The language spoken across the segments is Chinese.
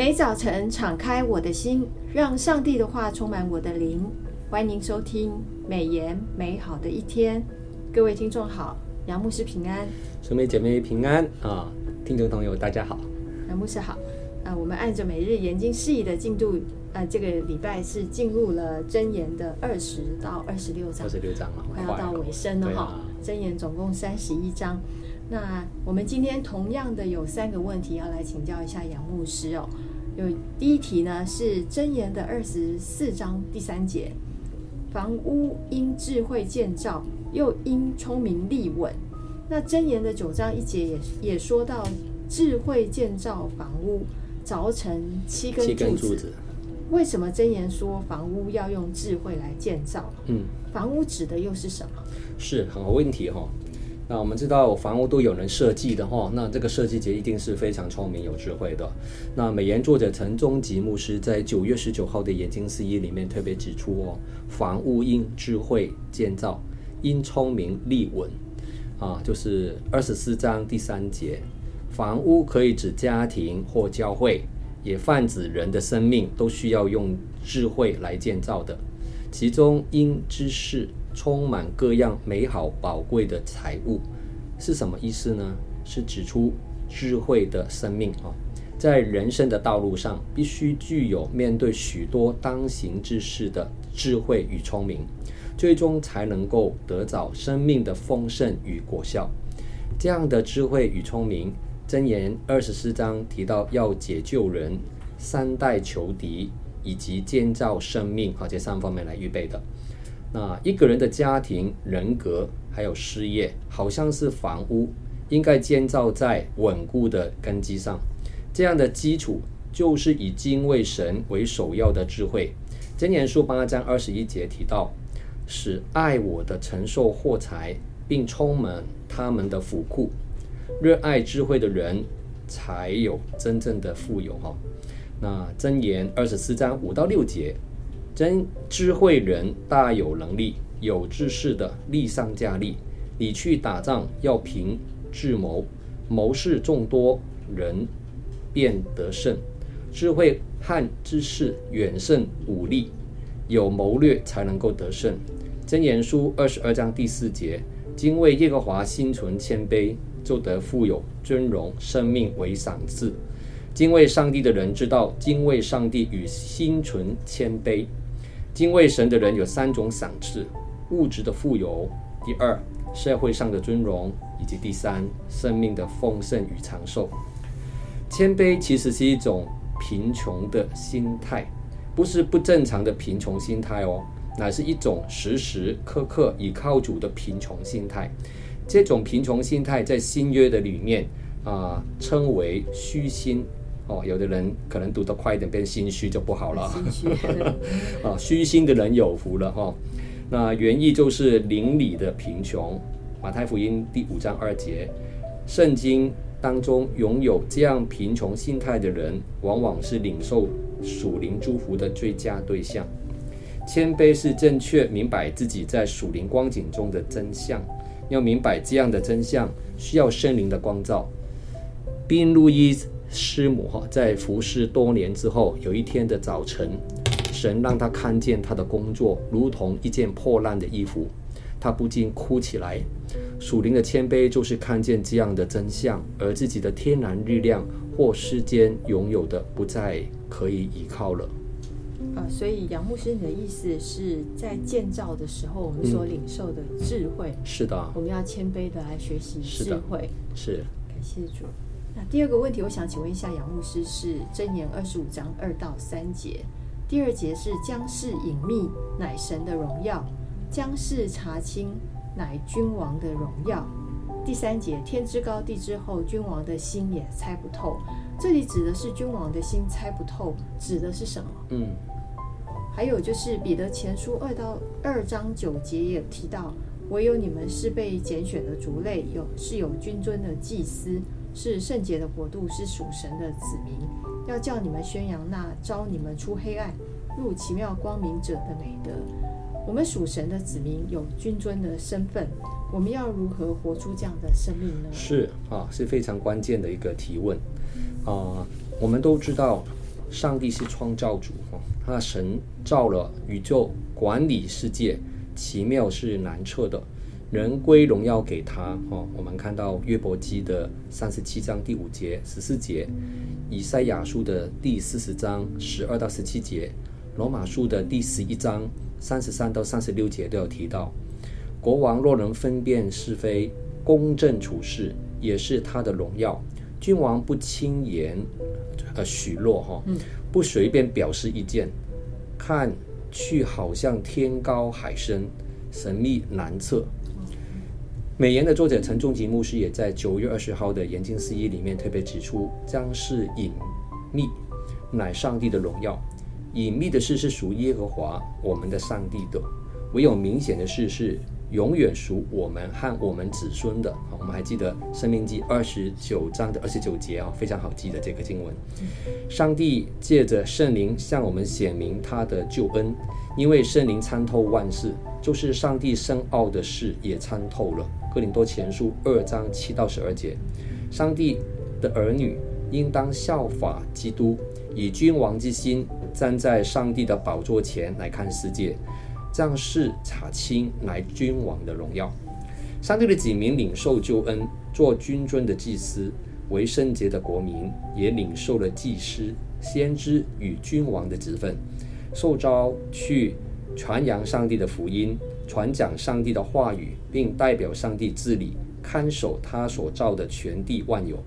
每早晨敞开我的心，让上帝的话充满我的灵。欢迎收听美言美好的一天，各位听众好，杨牧师平安，兄妹姐妹平安啊！听众朋友大家好，杨牧师好。啊，我们按着每日研经释义的进度，呃，这个礼拜是进入了箴言的二十到二十六章，二十六章了，快要到尾声了哈。箴言总共三十一章。那我们今天同样的有三个问题要来请教一下杨牧师哦。有第一题呢是箴言的二十四章第三节，房屋因智慧建造，又因聪明立稳。那箴言的九章一节也也说到智慧建造房屋，凿成七根柱子。为什么箴言说房屋要用智慧来建造？嗯，房屋指的又是什么？是很好问题哈、哦。那我们知道房屋都有人设计的哈，那这个设计者一定是非常聪明有智慧的。那美言作者陈忠吉牧师在九月十九号的研经释义里面特别指出哦，房屋因智慧建造，因聪明立稳，啊，就是二十四章第三节，房屋可以指家庭或教会，也泛指人的生命都需要用智慧来建造的，其中因知识。充满各样美好宝贵的财物，是什么意思呢？是指出智慧的生命啊，在人生的道路上，必须具有面对许多当行之事的智慧与聪明，最终才能够得着生命的丰盛与果效。这样的智慧与聪明，箴言二十四章提到要解救人、善待仇敌以及建造生命啊，这三方面来预备的。那一个人的家庭、人格还有事业，好像是房屋，应该建造在稳固的根基上。这样的基础就是以敬畏神为首要的智慧。箴言书八章二十一节提到，使爱我的承受货财，并充满他们的府库。热爱智慧的人，才有真正的富有哈。那箴言二十四章五到六节。真智慧人大有能力，有志士的力上加力。你去打仗要凭智谋，谋士众多，人便得胜。智慧和知识远胜武力，有谋略才能够得胜。箴言书二十二章第四节：敬畏耶和华，心存谦卑，就得富有尊荣，生命为赏赐。敬畏上帝的人知道，敬畏上帝与心存谦卑。敬畏神的人有三种赏赐：物质的富有；第二，社会上的尊荣；以及第三，生命的丰盛与长寿。谦卑其实是一种贫穷的心态，不是不正常的贫穷心态哦，乃是一种时时刻刻倚靠主的贫穷心态。这种贫穷心态在新约的里面啊，称为虚心。哦，有的人可能读得快一点，变心虚就不好了。心虚 啊，虚心的人有福了哈、哦。那原意就是邻里的贫穷。马太福音第五章二节，圣经当中拥有这样贫穷心态的人，往往是领受属灵祝福的最佳对象。谦卑是正确明白自己在属灵光景中的真相。要明白这样的真相，需要圣灵的光照。并路易师母哈，在服侍多年之后，有一天的早晨，神让他看见他的工作如同一件破烂的衣服，他不禁哭起来。属灵的谦卑就是看见这样的真相，而自己的天然力量或世间拥有的不再可以依靠了。啊，所以杨牧师，你的意思是在建造的时候，我们所领受的智慧，嗯、是的，我们要谦卑的来学习智慧，是，是感谢主。那第二个问题，我想请问一下杨牧师，是箴言二十五章二到三节，第二节是将事隐秘，乃神的荣耀；将事查清，乃君王的荣耀。第三节，天之高地之厚，君王的心也猜不透。这里指的是君王的心猜不透，指的是什么？嗯，还有就是彼得前书二到二章九节也提到，唯有你们是被拣选的族类，有是有君尊的祭司。是圣洁的国度，是属神的子民，要叫你们宣扬那招你们出黑暗入奇妙光明者的美德。我们属神的子民有君尊的身份，我们要如何活出这样的生命呢？是啊，是非常关键的一个提问啊。我们都知道，上帝是创造主哦，他神造了宇宙，管理世界，奇妙是难测的，人归荣耀给他哦。我们看到约伯记的三十七章第五节、十四节，以赛亚书的第四十章十二到十七节，罗马书的第十一章三十三到三十六节都有提到，国王若能分辨是非，公正处事，也是他的荣耀。君王不轻言，呃，许诺哈，不随便表示意见，看去好像天高海深，神秘难测。美言的作者陈仲吉牧师也在九月二十号的研经四一里面特别指出，将是隐秘，乃上帝的荣耀。隐秘的事是属耶和华我们的上帝的，唯有明显的事是。永远属我们和我们子孙的。我们还记得《申命记》二十九章的二十九节啊，非常好记的这个经文。上帝借着圣灵向我们显明他的救恩，因为圣灵参透万事，就是上帝深奥的事也参透了。哥林多前书二章七到十二节，上帝的儿女应当效法基督，以君王之心站在上帝的宝座前来看世界。将士查清乃君王的荣耀，上帝的子民领受救恩，做君尊的祭司，为圣洁的国民，也领受了祭司、先知与君王的职分，受召去传扬上帝的福音，传讲上帝的话语，并代表上帝治理、看守他所造的全地万有。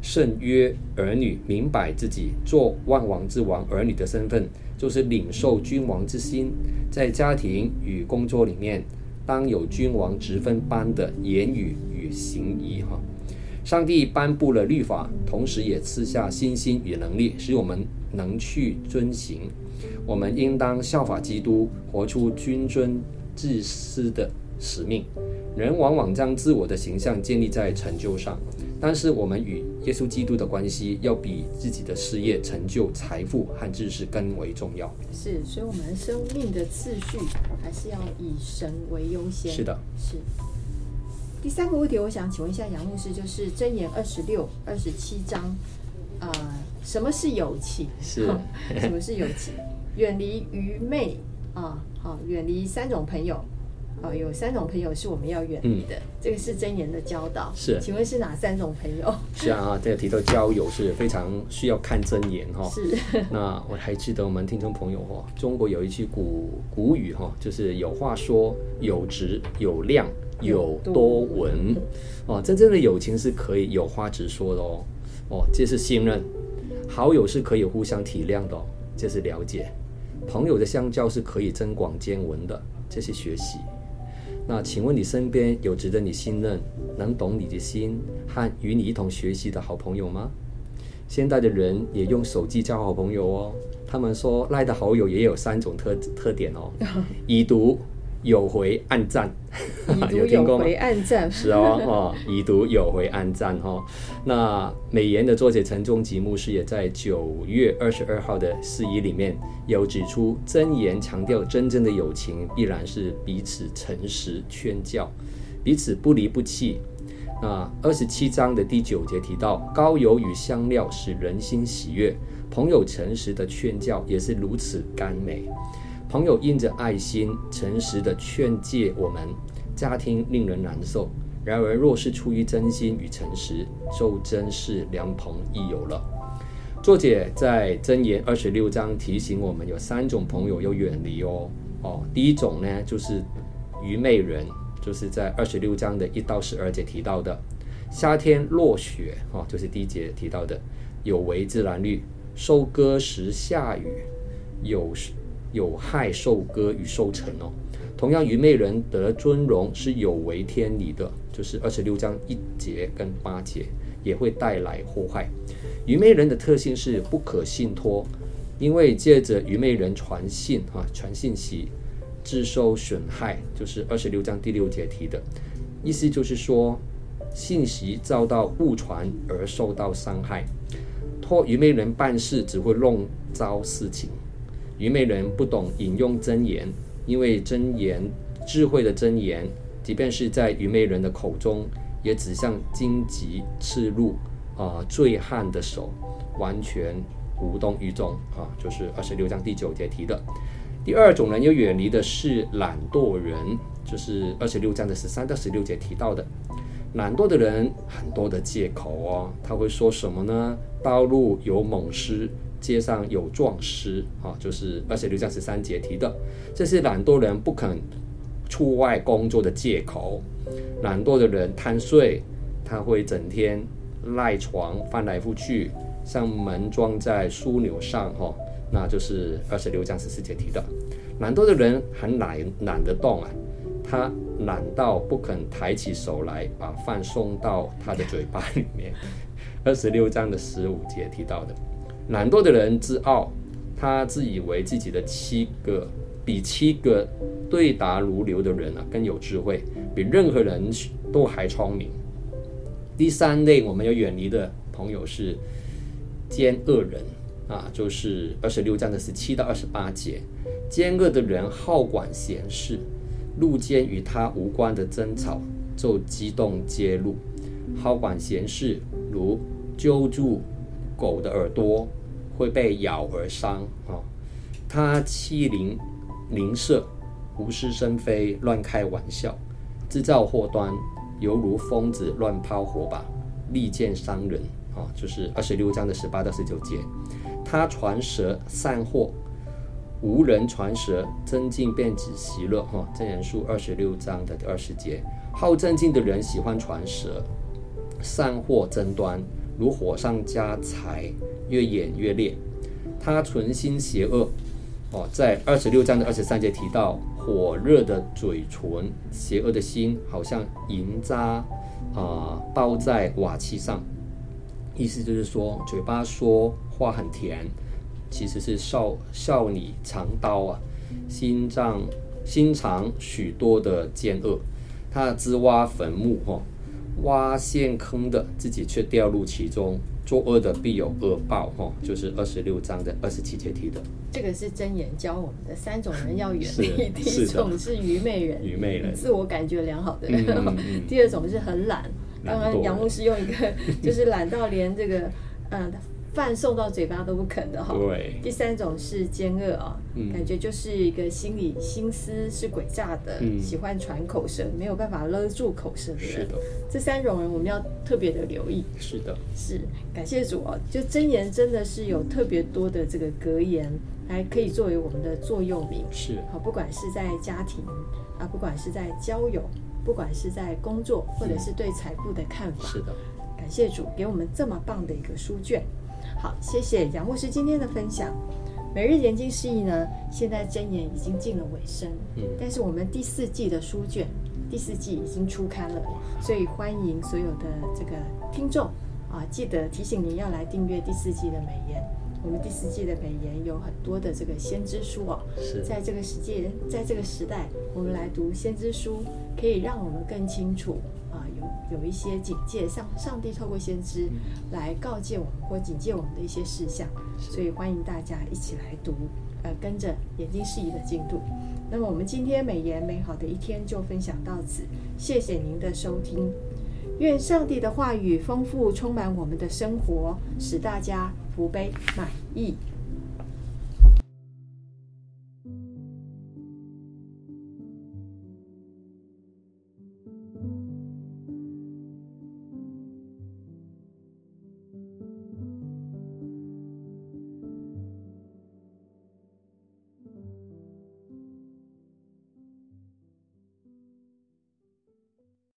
圣约儿女明白自己做万王之王儿女的身份。就是领受君王之心，在家庭与工作里面，当有君王职分般的言语与行仪哈。上帝颁布了律法，同时也赐下信心与能力，使我们能去遵行。我们应当效法基督，活出君尊自私的使命。人往往将自我的形象建立在成就上。但是我们与耶稣基督的关系要比自己的事业成就、财富和知识更为重要。是，所以，我们生命的次序还是要以神为优先。是的，是。第三个问题，我想请问一下杨牧师，就是箴言二十六、二十七章，呃，什么是友情？是，什么是友情？远离愚昧啊，好，远离三种朋友。哦，有三种朋友是我们要远离的，嗯、这个是箴言的教导。是，请问是哪三种朋友？是啊，这个提到交友是非常需要看箴言哈。是。那我还记得我们听众朋友哈，中国有一句古古语哈，就是有话说，有直有量，有多闻。哦，真正的友情是可以有话直说的哦。哦，这是信任。好友是可以互相体谅的，这是了解。朋友的相交是可以增广见闻的，这是学习。那请问你身边有值得你信任、能懂你的心和与你一同学习的好朋友吗？现代的人也用手机交好朋友哦。他们说赖的好友也有三种特特点哦：已读、有回、暗赞。有听过吗？暗赞是哦，哦，已读、有回、暗赞哈、哦。那美言的作者陈仲吉牧师也在九月二十二号的四一里面有指出，箴言强调真正的友情必然是彼此诚实劝教，彼此不离不弃。那二十七章的第九节提到，膏油与香料使人心喜悦，朋友诚实的劝教也是如此甘美。朋友因着爱心诚实的劝诫我们。家庭令人难受，然而若是出于真心与诚实，就真是良朋益友了。作者在箴言二十六章提醒我们，有三种朋友要远离哦。哦，第一种呢，就是愚昧人，就是在二十六章的一到十二节提到的。夏天落雪，哦，就是第一节提到的，有违自然律；收割时下雨，有时有害收割与收成哦。同样，愚昧人得尊荣是有违天理的，就是二十六章一节跟八节也会带来祸害。愚昧人的特性是不可信托，因为借着愚昧人传信啊，传信息，自受损害，就是二十六章第六节提的意思，就是说信息遭到误传而受到伤害。托愚昧人办事，只会弄糟事情。愚昧人不懂引用真言。因为真言，智慧的真言，即便是在愚昧人的口中，也指向荆棘刺入啊，醉汉的手，完全无动于衷啊，就是二十六章第九节提的。第二种人要远离的是懒惰人，就是二十六章的十三到十六节提到的。懒惰的人很多的借口哦，他会说什么呢？道路有猛狮，街上有壮士啊，就是二十六章十三节提的。这是懒惰人不肯出外工作的借口。懒惰的人贪睡，他会整天赖床翻来覆去，像门装在枢纽上哈。那就是二十六章十四节提的，懒惰的人很懒，懒得动啊，他懒到不肯抬起手来把饭送到他的嘴巴里面。二十六章的十五节提到的，懒惰的人自傲，他自以为自己的七个比七个对答如流的人啊更有智慧，比任何人都还聪明。第三类我们要远离的朋友是奸恶人。啊，就是二十六章的十七到二十八节，奸恶的人好管闲事，路见与他无关的争吵，就激动揭露。好管闲事，如揪住狗的耳朵，会被咬而伤。啊，他欺凌邻舍，无事生非，乱开玩笑，制造祸端，犹如疯子乱抛火把，利剑伤人。啊，就是二十六章的十八到十九节。他传舌散祸，无人传舌，争竞便止息乐。哈，真言书二十六章的第二十节，好争竞的人喜欢传舌，散祸争端，如火上加柴，越演越烈。他存心邪恶，哦，在二十六章的二十三节提到，火热的嘴唇，邪恶的心，好像银渣啊、包在瓦器上。意思就是说，嘴巴说话很甜，其实是笑笑里藏刀啊，心脏心藏许多的奸恶，他自挖坟墓哈，挖陷坑的自己却掉入其中，作恶的必有恶报哈，就是二十六章的二十七节提的。这个是真言教我们的三种人要远离，第一种是愚昧人，愚昧人，自我感觉良好的人，嗯嗯嗯、第二种是很懒。刚刚杨牧师用一个，就是懒到连这个，嗯，饭送到嘴巴都不肯的哈。对。第三种是奸恶啊，嗯、感觉就是一个心理心思是诡诈的，嗯、喜欢传口舌，没有办法勒住口舌的人。是的。这三种人我们要特别的留意。是的。是，感谢主哦，就真言真的是有特别多的这个格言，还可以作为我们的座右铭。是。好，不管是在家庭啊，不管是在交友。不管是在工作，或者是对财富的看法，是的，感谢主给我们这么棒的一个书卷。好，谢谢杨牧师今天的分享。每日研经释义呢，现在箴言已经进了尾声，嗯，但是我们第四季的书卷，第四季已经出刊了，所以欢迎所有的这个听众啊，记得提醒您要来订阅第四季的美言。我们第四季的美言有很多的这个先知书哦，是在这个世界，在这个时代，我们来读先知书，可以让我们更清楚啊，有有一些警戒，上上帝透过先知来告诫我们或警戒我们的一些事项，所以欢迎大家一起来读，呃，跟着眼睛适宜的进度。那么我们今天美言美好的一天就分享到此，谢谢您的收听，愿上帝的话语丰富充满我们的生活，使大家。福杯满溢。